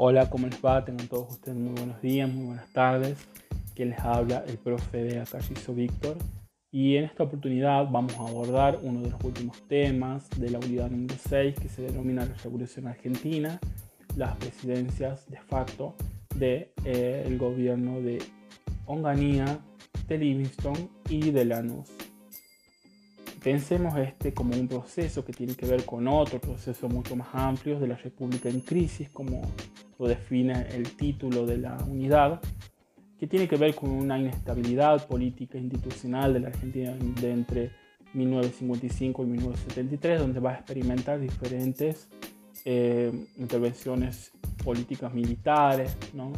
Hola, ¿cómo les va? Tengan todos ustedes muy buenos días, muy buenas tardes. Quien les habla, el profe de Acallizo Víctor. Y en esta oportunidad vamos a abordar uno de los últimos temas de la unidad número 6 que se denomina la Revolución Argentina, las presidencias de facto del de, eh, gobierno de Onganía, de Livingston y de Lanús. Pensemos este como un proceso que tiene que ver con otro proceso mucho más amplio de la República en crisis, como lo define el título de la unidad, que tiene que ver con una inestabilidad política institucional de la Argentina de entre 1955 y 1973, donde va a experimentar diferentes eh, intervenciones políticas militares, ¿no?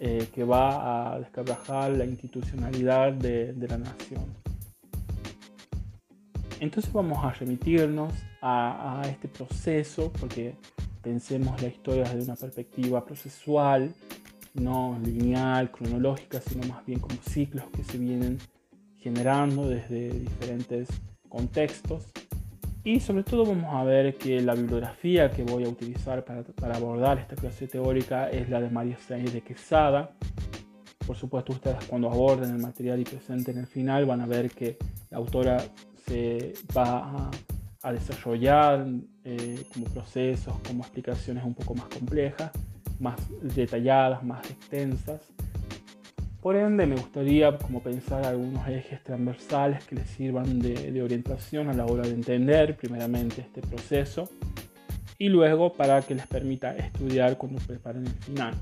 Eh, que va a descabrajar la institucionalidad de, de, la nación. Entonces vamos a remitirnos a, a este proceso, porque pensemos la historia desde una perspectiva procesual, no lineal, cronológica, sino más bien como ciclos que se vienen generando desde diferentes contextos. Y sobre todo vamos a ver que la bibliografía que voy a utilizar para, para abordar esta clase teórica es la de María Sáenz de Quesada. Por supuesto, ustedes cuando aborden el material y presenten el final van a ver que la autora se va a a desarrollar eh, como procesos, como explicaciones un poco más complejas, más detalladas, más extensas. Por ende, me gustaría como pensar algunos ejes transversales que les sirvan de, de orientación a la hora de entender primeramente este proceso y luego para que les permita estudiar cuando preparen el final.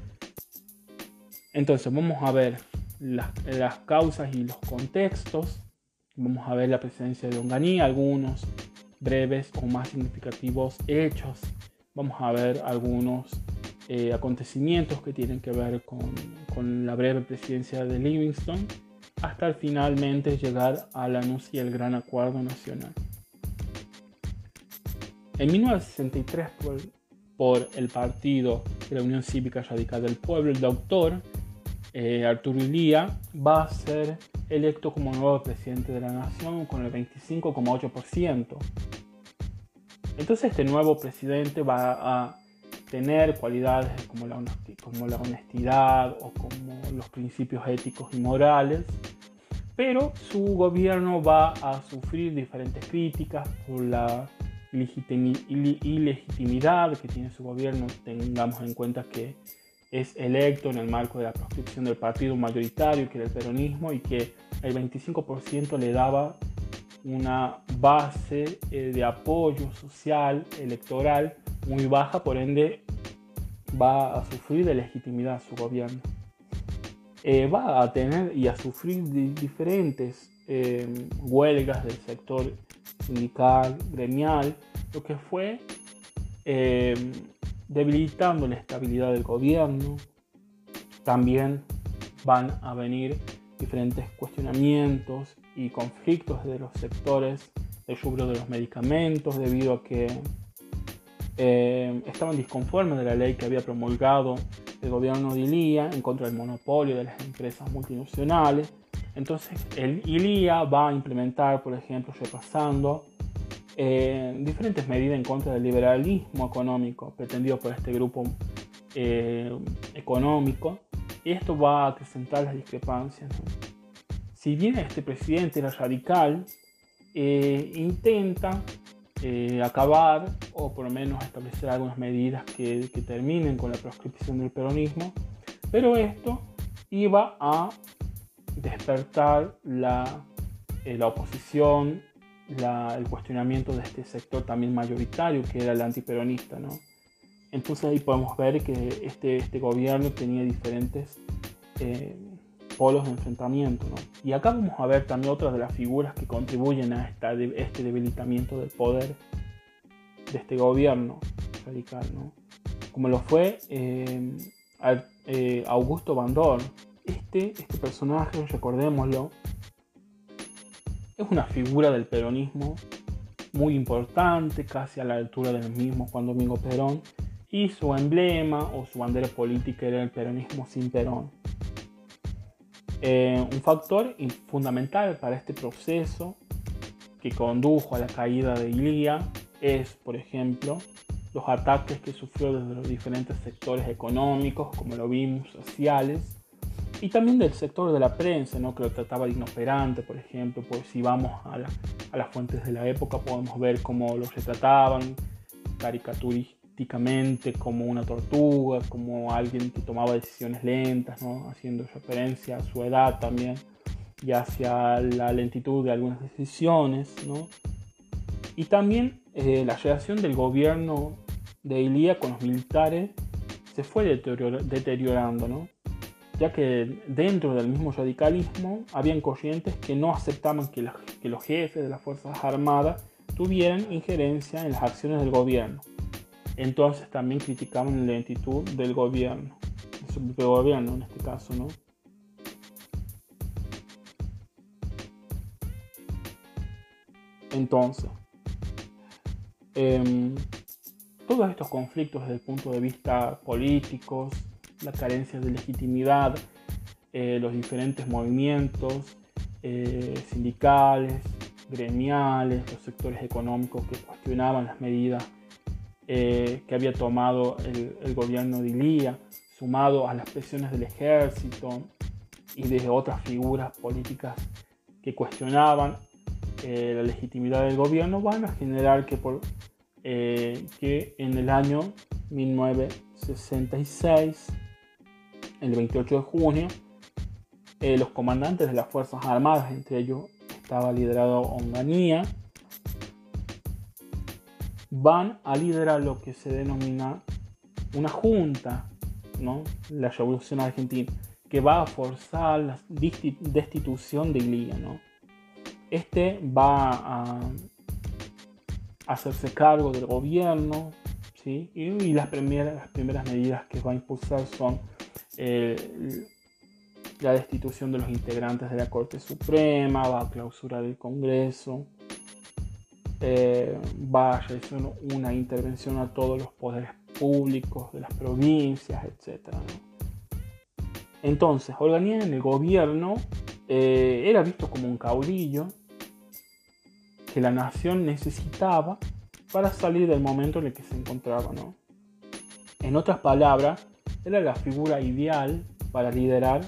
Entonces vamos a ver las, las causas y los contextos, vamos a ver la presencia de Onganía, algunos breves o más significativos hechos. Vamos a ver algunos eh, acontecimientos que tienen que ver con, con, la breve presidencia de Livingston hasta finalmente llegar a la NUS y el Gran Acuerdo Nacional. En 1963, por, por, el partido de la Unión Cívica Radical del Pueblo, el doctor eh, Arturo Ilía va a ser electo como nuevo presidente de la nación con el 25,8%. Entonces este nuevo presidente va a tener cualidades como la, como la honestidad o como los principios éticos y morales, pero su gobierno va a sufrir diferentes críticas por la ilegitimidad que tiene su gobierno. Tengamos en cuenta que es electo en el marco de la proscripción del partido mayoritario, que era el peronismo, y que el 25% le daba una base eh, de apoyo social, electoral muy baja, por ende va a sufrir de legitimidad su gobierno. Eh, va a tener y a sufrir diferentes em, huelgas del sector sindical, gremial, lo que fue em, debilitando la estabilidad del gobierno. También van a venir diferentes cuestionamientos y conflictos de los sectores del rubro de los medicamentos debido a que eh, estaban disconformes de la ley que había promulgado el gobierno de ILIA en contra del monopolio de las empresas multinacionales. Entonces el ILIA va a implementar, por ejemplo, repasando eh, diferentes medidas en contra del liberalismo económico pretendido por este grupo eh, económico y esto va a acrecentar las discrepancias. Si bien este presidente era radical, eh, intenta eh, acabar o por lo menos establecer algunas medidas que, terminen con la proscripción del peronismo, pero esto iba a despertar la, eh, la oposición, el cuestionamiento de este sector también mayoritario que era el antiperonista. ¿no? Entonces ahí podemos ver que este, este gobierno tenía diferentes polos de enfrentamiento. Y acá vamos a ver también otras de las figuras que contribuyen a esta, este debilitamiento del poder de este gobierno radical, como lo fue eh, eh, Augusto Bandor. Este, este personaje, recordémoslo, es una figura del peronismo muy importante, casi a la altura del mismo Juan Domingo Perón, y su emblema o su bandera política era el peronismo sin Perón. Eh, un factor fundamental para este proceso que condujo a la caída de Ilía es, por ejemplo, los ataques que sufrió desde los diferentes sectores económicos, como lo vimos, sociales, y también del sector de la prensa, ¿no? que lo trataba de inoperante, por ejemplo, pues si vamos a, a las fuentes de la época podemos ver cómo lo retrataban caricaturísticamente como una tortuga, como alguien que tomaba decisiones lentas, ¿no? haciendo referencia a su edad también y hacia la lentitud de algunas decisiones. ¿no? Y también eh, la relación del gobierno de Ilía con los militares se fue deteriorando, ¿no? Ya que dentro del mismo radicalismo habían corrientes que no aceptaban que, los jefes de las Fuerzas Armadas tuvieran injerencia en las acciones del gobierno. Entonces también criticaban la lentitud del gobierno, su propio gobierno en este caso, ¿no? Entonces, eh, todos estos conflictos desde el punto de vista políticos, la carencia de legitimidad, eh, los diferentes movimientos eh, sindicales, gremiales, los sectores económicos que cuestionaban las medidas eh, que había tomado el, gobierno de Ilía, sumado a las presiones del ejército y de otras figuras políticas que cuestionaban la legitimidad del gobierno, van a generar que, por, que en el año 1966 el 28 de junio, eh, los comandantes de las Fuerzas Armadas, entre ellos estaba liderado Onganía, van a liderar lo que se denomina una junta, ¿no? la Revolución Argentina, que va a forzar la destitución de Ilía. ¿no? Este va a hacerse cargo del gobierno, ¿sí? y, las, primeras, las primeras medidas que va a impulsar son eh, la destitución de los integrantes de la Corte Suprema, va a clausurar el Congreso, eh, va a realizar una intervención a todos los poderes públicos de las provincias, etc. Entonces, Organia en el gobierno eh, era visto como un caudillo que la nación necesitaba para salir del momento en el que se encontraba. En otras palabras, era la figura ideal para liderar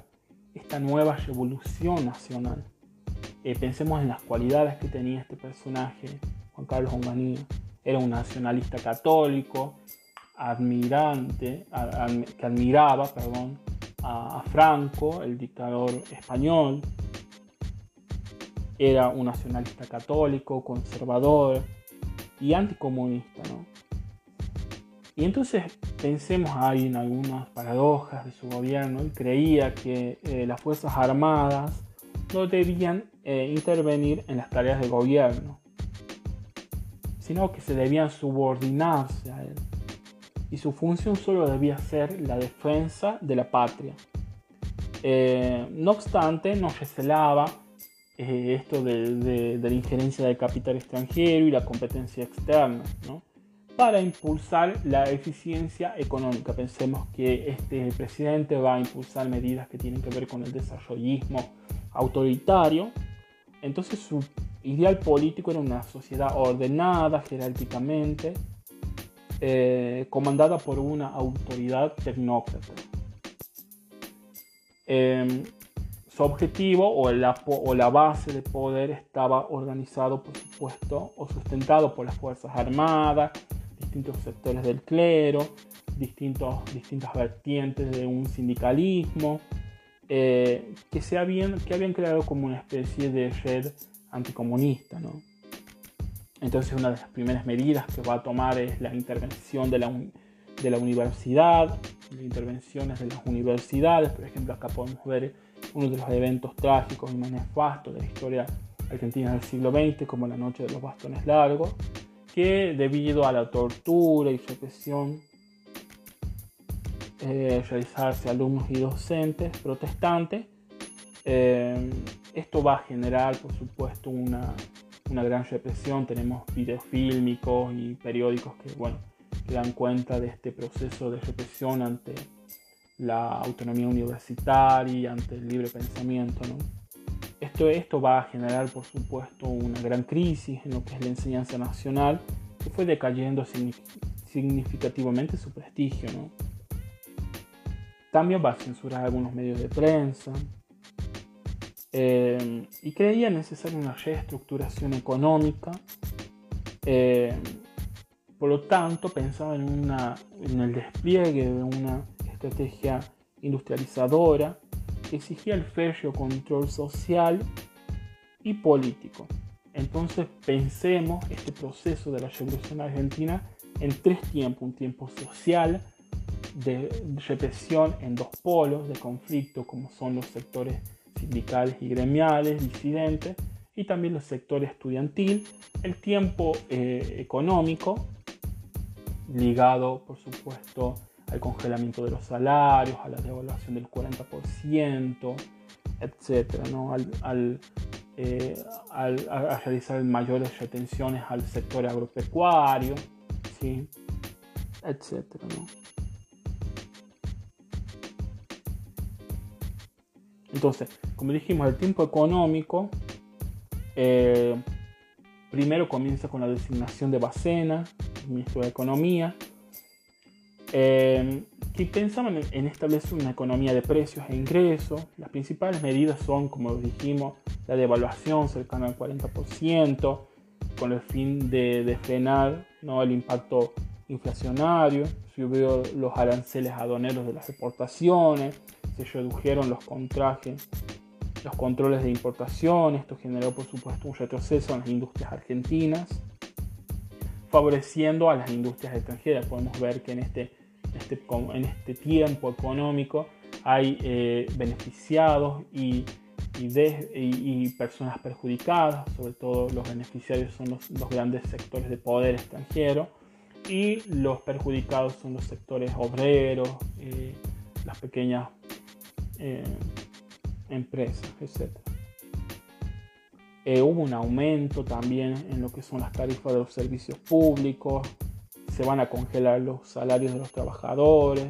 esta nueva revolución nacional. Eh, pensemos en las cualidades que tenía este personaje, Juan Carlos Onganía. Era un nacionalista católico, admirante, que admiraba perdón, a, Franco, el dictador español. Era un nacionalista católico, conservador y anticomunista. ¿no? Y entonces pensemos ahí en algunas paradojas de su gobierno. Él creía que eh, las Fuerzas Armadas no debían eh, intervenir en las tareas del gobierno, sino que se debían subordinarse a él. Y su función solo debía ser la defensa de la patria. Eh, no obstante, no recelaba esto de, de, la injerencia del capital extranjero y la competencia externa. Para impulsar la eficiencia económica. Pensemos que este presidente va a impulsar medidas que tienen que ver con el desarrollismo autoritario. Entonces su ideal político era una sociedad ordenada jerárquicamente, eh, comandada por una autoridad tecnócrata. Em, su objetivo o, o la base de poder estaba organizado, por supuesto, o sustentado por las Fuerzas Armadas, distintos sectores del clero, distintos, distintas vertientes de un sindicalismo, eh, que, se habían, que habían creado como una especie de red anticomunista. ¿no? Entonces una de las primeras medidas que va a tomar es la intervención de la, de la universidad, las intervenciones de las universidades, por ejemplo acá podemos ver uno de los eventos trágicos y más nefastos de la historia argentina del siglo XX, como la Noche de los Bastones Largos, que debido a la tortura y represión eh, realizarse alumnos y docentes protestantes, eh, esto va a generar, por supuesto, una, una, gran represión. Tenemos videos fílmicos y periódicos que, bueno, que dan cuenta de este proceso de represión ante la autonomía universitaria, ante el libre pensamiento. Esto, esto va a generar, por supuesto, una gran crisis en lo que es la enseñanza nacional, que fue decayendo significativamente su prestigio. ¿no? También va a censurar algunos medios de prensa. Eh, y creía necesaria una reestructuración económica. Eh, por lo tanto, pensaba en, una, en el despliegue de una estrategia industrializadora exigía el férreo control social y político. Entonces pensemos este proceso de la revolución argentina en tres tiempos, un tiempo social, de represión en dos polos de conflicto como son los sectores sindicales y gremiales, disidentes, y también los sectores estudiantil, el tiempo eh, económico, ligado por supuesto al congelamiento de los salarios, a la devaluación del 40%, etc. ¿no? al, eh, al, realizar mayores retenciones al sector agropecuario, ¿sí? etc. Entonces, como dijimos, el tiempo económico eh, primero comienza con la designación de Bacena, ministro de Economía, eh, que pensaban en establecer una economía de precios e ingresos. Las principales medidas son, como dijimos, la devaluación cercana al 40%, con el fin de, frenar ¿no? el impacto inflacionario, subió los aranceles aduaneros de las exportaciones, se redujeron los contrajes, los controles de importación, esto generó por supuesto un retroceso en las industrias argentinas, favoreciendo a las industrias extranjeras. Podemos ver que en este, este en este tiempo económico hay eh, beneficiados y personas perjudicadas, sobre todo los beneficiarios son los, grandes sectores de poder extranjero y los perjudicados son los sectores obreros, eh, las pequeñas eh, empresas, etc. Hubo un aumento también en lo que son las tarifas de los servicios públicos, se van a congelar los salarios de los trabajadores.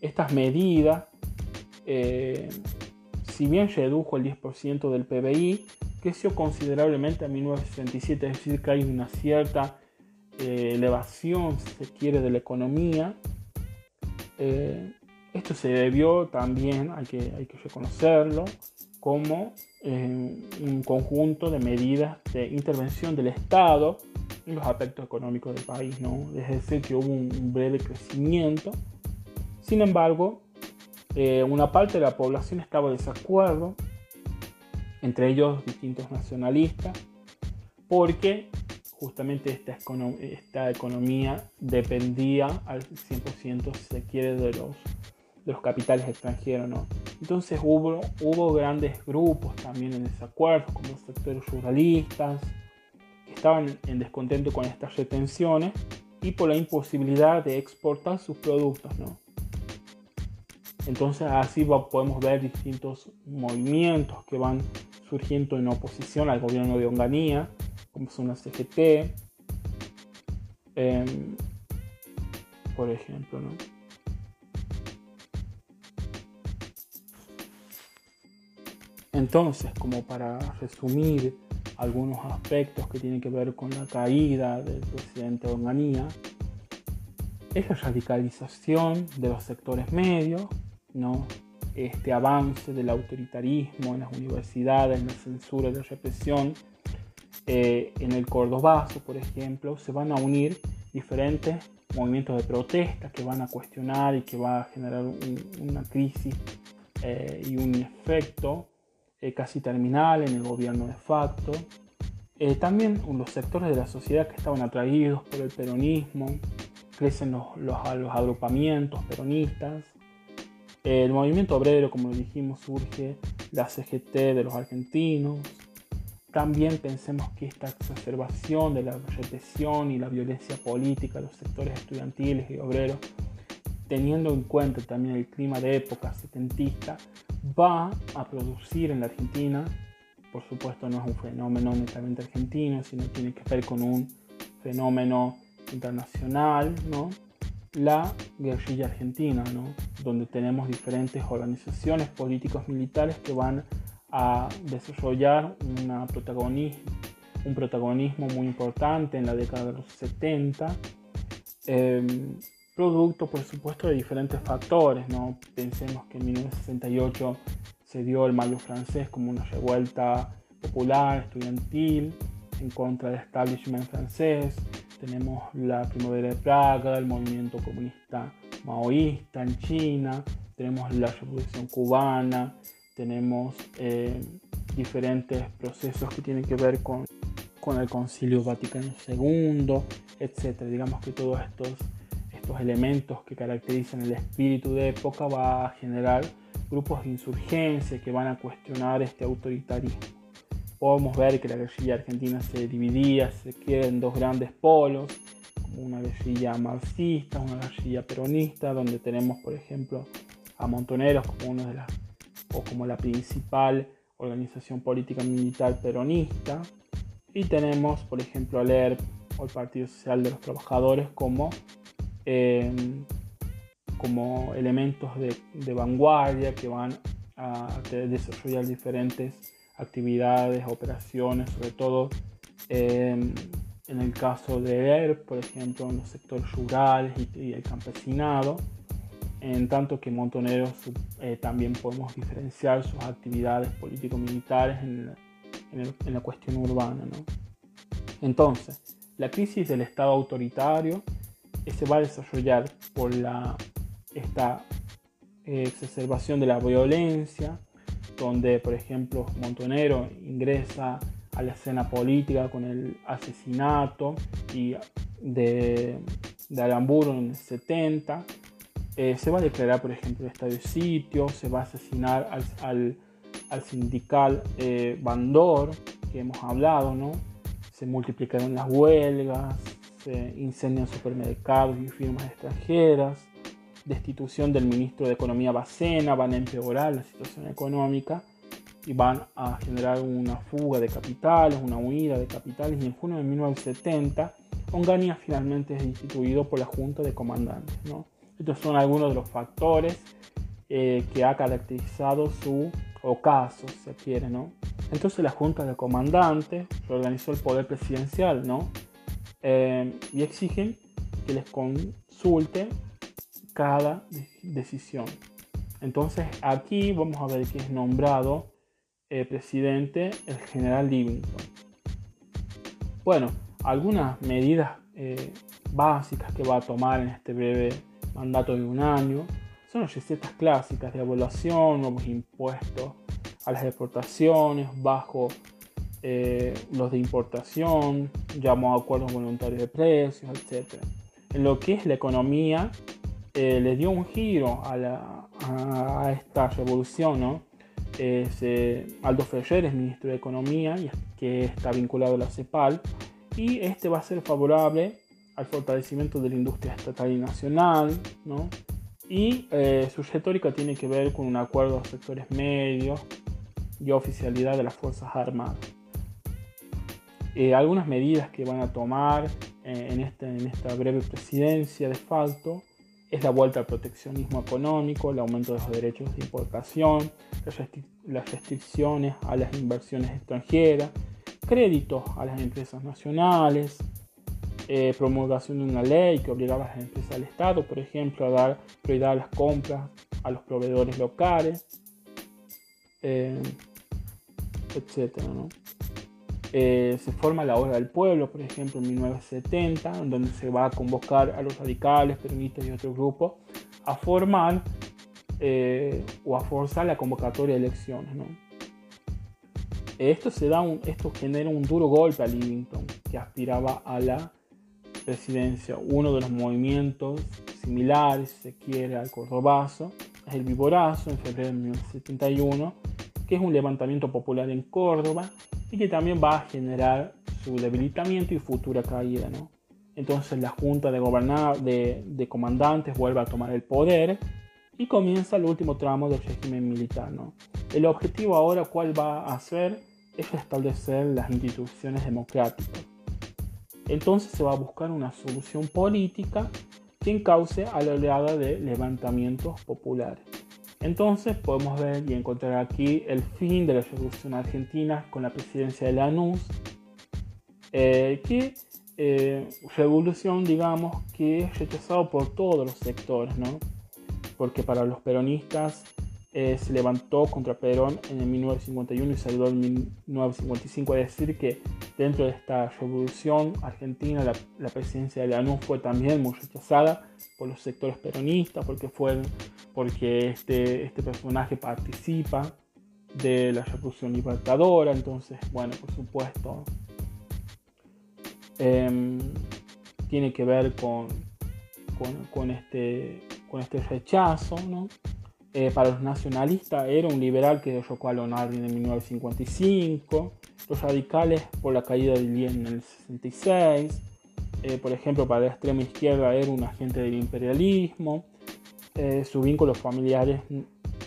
estas medidas eh, si bien redujo el 10% del PBI, creció considerablemente en 1967, es decir, que hay una cierta eh, elevación, si se quiere, de la economía. Eh, esto se debió también, hay que, hay que reconocerlo, como un conjunto de medidas de intervención del Estado en los aspectos económicos del país, ¿no? Es decir, que hubo un breve crecimiento. Sin embargo, eh, una parte de la población estaba de desacuerdo, entre ellos distintos nacionalistas, porque justamente esta, esta economía dependía al 100%, si se quiere, de los, de los capitales extranjeros. ¿no? Entonces hubo, hubo grandes grupos también en desacuerdo, como sectores ruralistas, que estaban en descontento con estas retenciones y por la imposibilidad de exportar sus productos. ¿no? Entonces así podemos ver distintos movimientos que van surgiendo en oposición al gobierno de Onganía, como son la CGT, em, por ejemplo. Entonces, como para resumir algunos aspectos que tienen que ver con la caída del presidente Onganía, es la radicalización de los sectores medios, ¿no? este avance del autoritarismo en las universidades, en la censura y la represión, eh, en el Cordobazo, por ejemplo, se van a unir diferentes movimientos de protesta que van a cuestionar y que va a generar una crisis eh, y un efecto eh, casi terminal en el gobierno de facto. también los sectores de la sociedad que estaban atraídos por el peronismo, crecen los, los, los agrupamientos peronistas, el movimiento obrero, como lo dijimos, surge la CGT de los argentinos. También pensemos que esta exacerbación de la represión y la violencia política de los sectores estudiantiles y obreros, teniendo en cuenta también el clima de época setentista, va a producir en la Argentina, por supuesto no es un fenómeno netamente argentino, sino tiene que ver con un fenómeno internacional, ¿no? la guerrilla argentina, donde tenemos diferentes organizaciones políticos militares que van a desarrollar una un protagonismo muy importante en la década de los 70, em, producto por supuesto de diferentes factores, ¿no? Pensemos que en 1968 se dio el Mayo francés como una revuelta popular, estudiantil, en contra del establishment francés, tenemos la Primavera de Praga, el movimiento comunista maoísta en China, tenemos la Revolución cubana, tenemos eh, diferentes procesos que tienen que ver con, con el Concilio Vaticano II, etc. Digamos que todos estos, estos elementos que caracterizan el espíritu de época va a generar grupos de insurgencia que van a cuestionar este autoritarismo. Podemos ver que la guerrilla argentina se dividía, se queda en dos grandes polos, como una guerrilla marxista, una guerrilla peronista, donde tenemos, por ejemplo, a Montoneros como una de las o como la principal organización política militar peronista. Y tenemos, por ejemplo, al ERP o el Partido Social de los Trabajadores como, em, como elementos de, vanguardia que van a desarrollar diferentes actividades, operaciones, sobre todo em, en el caso de ERP, por ejemplo, en los sectores rurales y el campesinado en tanto que Montoneros eh, también podemos diferenciar sus actividades político-militares en, la cuestión urbana. Entonces, la crisis del Estado autoritario eh, se va a desarrollar por la, esta eh, exacerbación de la violencia, donde, por ejemplo, Montonero ingresa a la escena política con el asesinato y de, de Aramburu en el 70, eh, se va a declarar, por ejemplo, el estadio sitio, se va a asesinar al, sindical eh, Bandor, que hemos hablado, ¿no? Se multiplicaron las huelgas, se incendian supermercados y firmas extranjeras, destitución del ministro de Economía Bacena, van a empeorar la situación económica y van a generar una fuga de capitales, una huida de capitales y en junio de 1970 Onganía finalmente es instituido por la Junta de Comandantes. ¿no? Estos son algunos de los factores eh, que ha caracterizado su ocaso, si se quiere, ¿no? Entonces la Junta de Comandantes organizó el poder presidencial, ¿no? Eh, y exigen que les consulte cada decisión. Entonces aquí vamos a ver que es nombrado eh, presidente el general Livington. Bueno, algunas medidas básicas que va a tomar en este breve mandato de un año, son las recetas clásicas de evaluación, nuevos impuestos a las exportaciones, bajo eh, los de importación, llamó a acuerdos voluntarios de precios, etc. En lo que es la economía, eh, le dio un giro a, esta revolución. ¿no? Aldo Ferrer es ministro de Economía, que está vinculado a la CEPAL, y este va a ser favorable al fortalecimiento de la industria estatal y nacional, ¿no? y eh, su retórica tiene que ver con un acuerdo a sectores medios y oficialidad de las Fuerzas Armadas. Eh, algunas medidas que van a tomar eh, en, este, en esta breve presidencia de facto es la vuelta al proteccionismo económico, el aumento de los derechos de importación, las restricciones a las inversiones extranjeras, créditos a las empresas nacionales, eh, promulgación de una ley que obligaba a las empresas del Estado, por ejemplo, a dar prioridad a las compras a los proveedores locales, eh, etc. Eh, se forma la Hora del Pueblo, por ejemplo, en 1970, donde se va a convocar a los radicales, peronistas y otros grupos a formar o a forzar la convocatoria de elecciones. Esto, se da esto genera un duro golpe a Livington, que aspiraba a la presidencia. Uno de los movimientos similares, si se quiere, al cordobazo, es el Viborazo en febrero de 1971, que es un levantamiento popular en Córdoba y que también va a generar su debilitamiento y futura caída. ¿no? Entonces la Junta de, gobernar, de, Comandantes vuelve a tomar el poder y comienza el último tramo del régimen militar. ¿no? El objetivo ahora, ¿cuál va a ser? Es establecer las instituciones democráticas entonces se va a buscar una solución política que encauce a la oleada de levantamientos populares. Entonces podemos ver y encontrar aquí el fin de la revolución argentina con la presidencia de Lanús que revolución, digamos, que es rechazado por todos los sectores, ¿no? Porque para los peronistas eh, se levantó contra Perón en el 1951 y salió en 1955. Es decir, que dentro de esta revolución argentina la, presidencia de Lanús fue también muy rechazada por los sectores peronistas porque, fue, porque este, este personaje participa de la revolución libertadora. Entonces, bueno, por supuesto, em, tiene que ver con, con, con, este, con este rechazo, ¿no? Eh, para los nacionalistas era un liberal que derrocó a Leonardo en 1955, los radicales por la caída de Lien en el 66, eh, por ejemplo para la extrema izquierda era un agente del imperialismo, eh, sus vínculos familiares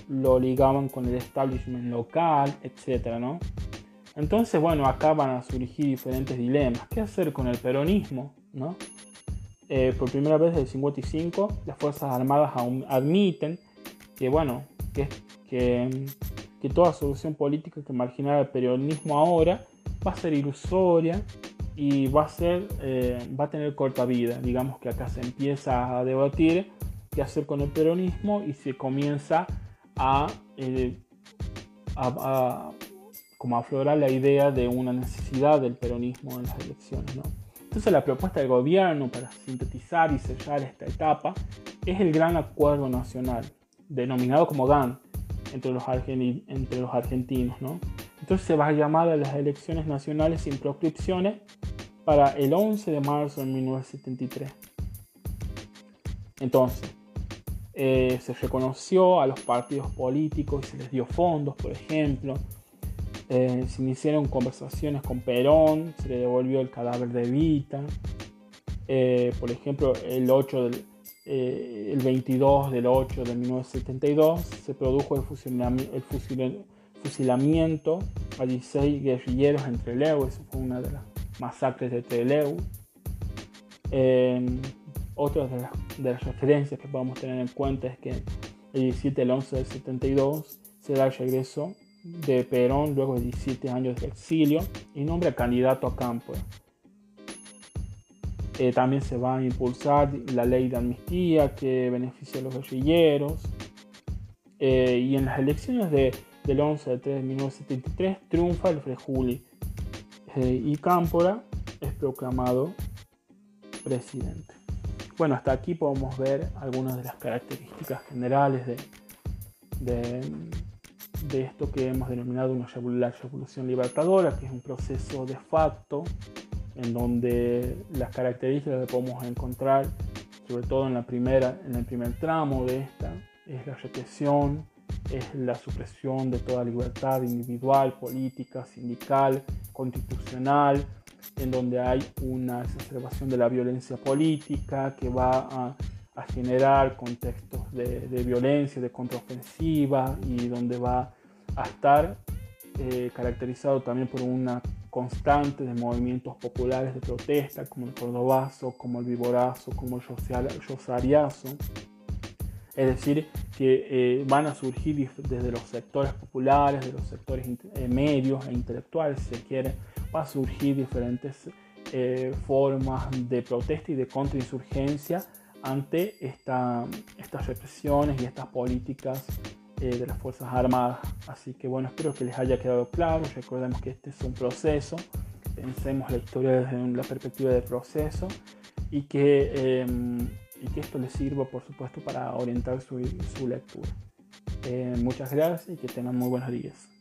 lo ligaban con el establishment local, etc. ¿no? Entonces, bueno, acá van a surgir diferentes dilemas. ¿Qué hacer con el peronismo? ¿no? por primera vez desde el 55, las Fuerzas Armadas admiten que bueno, que, que, que toda solución política que marginara el peronismo ahora va a ser ilusoria y va a, ser, eh, va a tener corta vida. Digamos que acá se empieza a debatir qué hacer con el peronismo y se comienza a, eh, a, como aflorar la idea de una necesidad del peronismo en las elecciones. ¿no? Entonces la propuesta del gobierno para sintetizar y sellar esta etapa es el Gran Acuerdo Nacional, denominado como GAN entre los, entre los argentinos. ¿no? Entonces se va a llamar a las elecciones nacionales sin proscripciones para el 11 de marzo de 1973. Entonces, eh, se reconoció a los partidos políticos y se les dio fondos, por ejemplo. Eh, se iniciaron conversaciones con Perón, se le devolvió el cadáver de Evita. Eh, por ejemplo, el 8 del, eh, el 22 del 8 de 1972 se produjo el, fusilamiento a 16 guerrilleros en Trelew, eso fue una de las masacres de Trelew. otra de las, referencias que podemos tener en cuenta es que el 17 del 11 del 72 se da el regreso de Perón luego de 17 años de exilio y nombra candidato a campo. Eh, también se va a impulsar la ley de amnistía que beneficia a los guerrilleros. Eh, y en las elecciones de, del 11 de 3 de 1973 triunfa el Frejuli eh, y Cámpora es proclamado presidente. Bueno, hasta aquí podemos ver algunas de las características generales de, de, esto que hemos denominado una la revolución libertadora, que es un proceso de facto en donde las características que podemos encontrar, sobre todo en, la primera, en el primer tramo de esta, es la represión, es la supresión de toda libertad individual, política, sindical, constitucional, en donde hay una exacerbación de la violencia política que va a, generar contextos de, de, violencia, de contraofensiva y donde va a estar eh, caracterizado también por una constante de movimientos populares de protesta, como el cordobazo, como el viborazo, como el rosariazo. Es decir, que eh, van a surgir desde los sectores populares, de los sectores eh, medios e intelectuales, si se quiere, va a surgir diferentes eh, formas de protesta y de contrainsurgencia ante esta, estas represiones y estas políticas eh, de las Fuerzas Armadas. Así que bueno, espero que les haya quedado claro. Recordemos que este es un proceso. Pensemos la historia desde la perspectiva del proceso y que, em, y que esto les sirva, por supuesto, para orientar su, su lectura. Eh, muchas gracias y que tengan muy buenos días.